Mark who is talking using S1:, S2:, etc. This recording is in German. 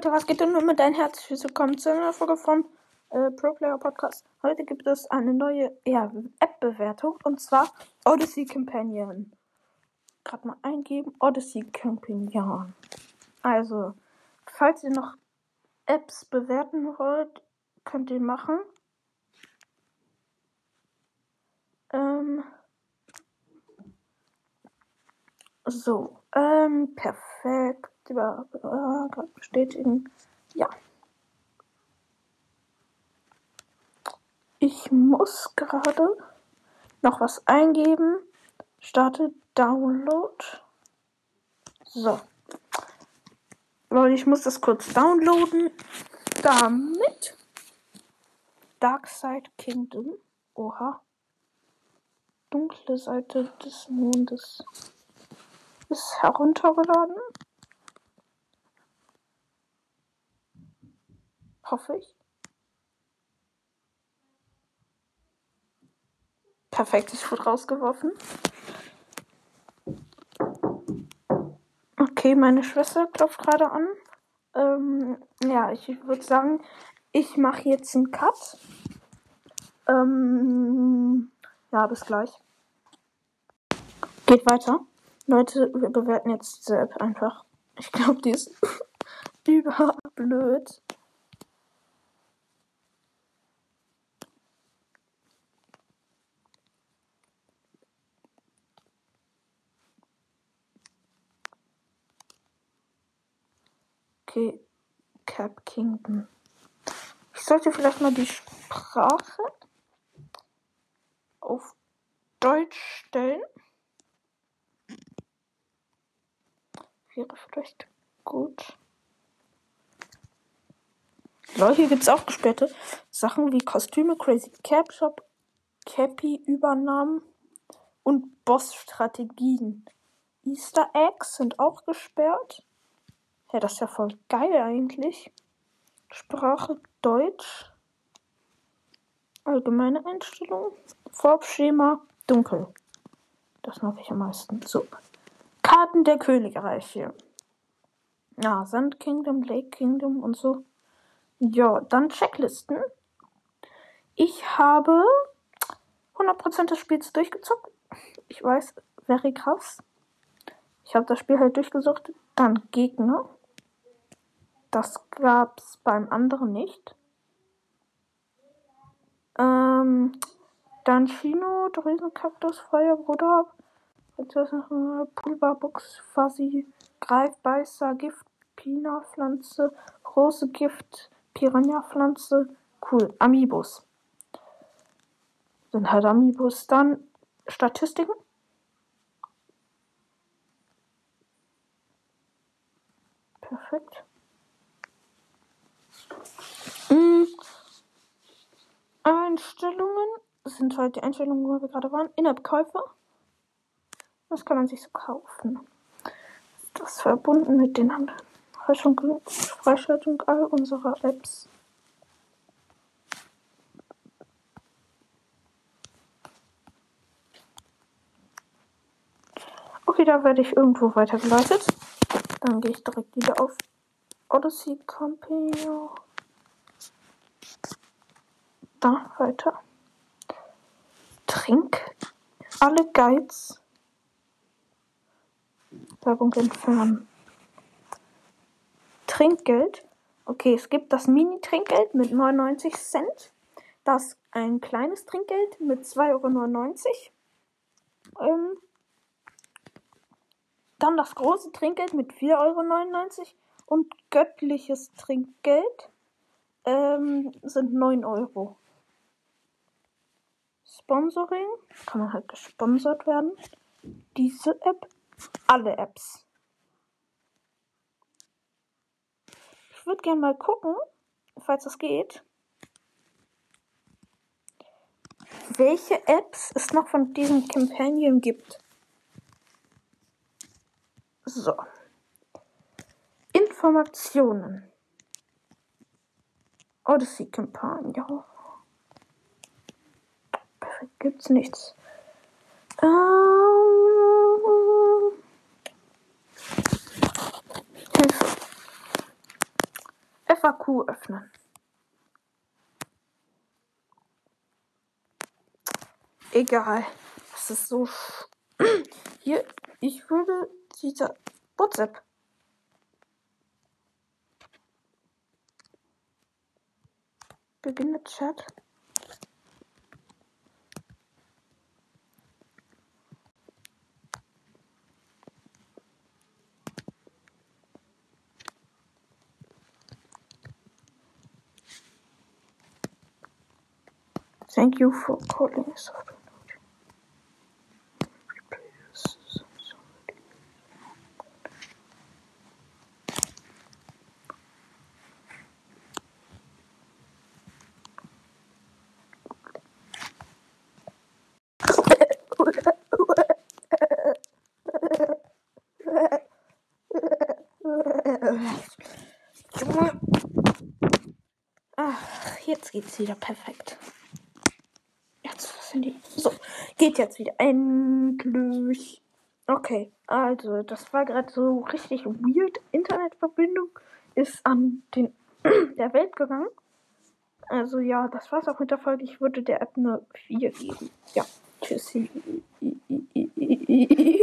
S1: Leute, was geht denn nur mit dein Herzlich willkommen zu einer Folge vom äh, Pro Player Podcast. Heute gibt es eine neue ja, App-Bewertung und zwar Odyssey Companion. Gerade mal eingeben, Odyssey Companion. Also, falls ihr noch Apps bewerten wollt, könnt ihr machen. Ähm, so, ähm, perfekt. Über, äh, bestätigen. Ja. Ich muss gerade noch was eingeben. Starte Download. So. Leute, ich muss das kurz downloaden. Damit Dark Side Kingdom. Oha. Dunkle Seite des Mondes ist heruntergeladen. Hoffe ich. Perfekt, ich wurde rausgeworfen. Okay, meine Schwester klopft gerade an. Ähm, ja, ich würde sagen, ich mache jetzt einen Cut. Ähm, ja, bis gleich. Geht weiter. Leute, wir bewerten jetzt diese App einfach. Ich glaube, die ist überblöd. Okay, Cap Kingdom. Ich sollte vielleicht mal die Sprache auf Deutsch stellen. Wäre vielleicht gut. Leute, hier gibt es auch gesperrte Sachen wie Kostüme, Crazy Cap Shop, Cappy-Übernahmen und Boss-Strategien. Easter Eggs sind auch gesperrt. Ja, das ist ja voll geil eigentlich. Sprache Deutsch. Allgemeine Einstellungen. Farbschema dunkel. Das mag ich am meisten. So. Karten der Königreiche. Ja, Sand Kingdom, Lake Kingdom und so. Ja, dann Checklisten. Ich habe 100% des Spiels durchgezockt. Ich weiß, very krass. Ich habe das Spiel halt durchgesucht. Dann Gegner. Das gab's beim anderen nicht. Ähm, dann Chino, Drüsenkaktus, Feuerbruder, Pulverbox, Fuzzy, Greifbeißer, Gift, Pina-Pflanze, große Gift, Piranha-Pflanze, cool, Amiibos. Sind halt Amiibos. Dann Statistiken. Perfekt. Mm. Einstellungen sind halt die Einstellungen, wo wir gerade waren. In-App-Käufe. Was kann man sich so kaufen? Das verbunden mit den anderen? Freischaltung all unserer Apps. Okay, da werde ich irgendwo weitergeleitet. Dann gehe ich direkt wieder auf Odyssey Company. Da weiter. Trink alle Guides. Werbung entfernen. Trinkgeld. Okay, es gibt das Mini-Trinkgeld mit 99 Cent. Das ein kleines Trinkgeld mit 2,99 Euro. Ähm, dann das große Trinkgeld mit 4,99 Euro. Und göttliches Trinkgeld ähm, sind 9 Euro. Sponsoring. Kann man halt gesponsert werden. Diese App. Alle Apps. Ich würde gerne mal gucken, falls das geht. Welche Apps es noch von diesem Companion gibt. So. Informationen. Odyssey Companion gibt's nichts. Ähm, FAQ öffnen. Egal. Das ist so. Hier, ich würde dieser WhatsApp. Beginne Chat. Thank you for calling software. Ach, jetzt geht's wieder perfekt. Die? So, geht jetzt wieder. Endlich. Okay, also das war gerade so richtig weird. Internetverbindung ist an den der Welt gegangen. Also ja, das war's auch mit der Folge. Ich würde der App eine 4 geben. Ja, tschüssi.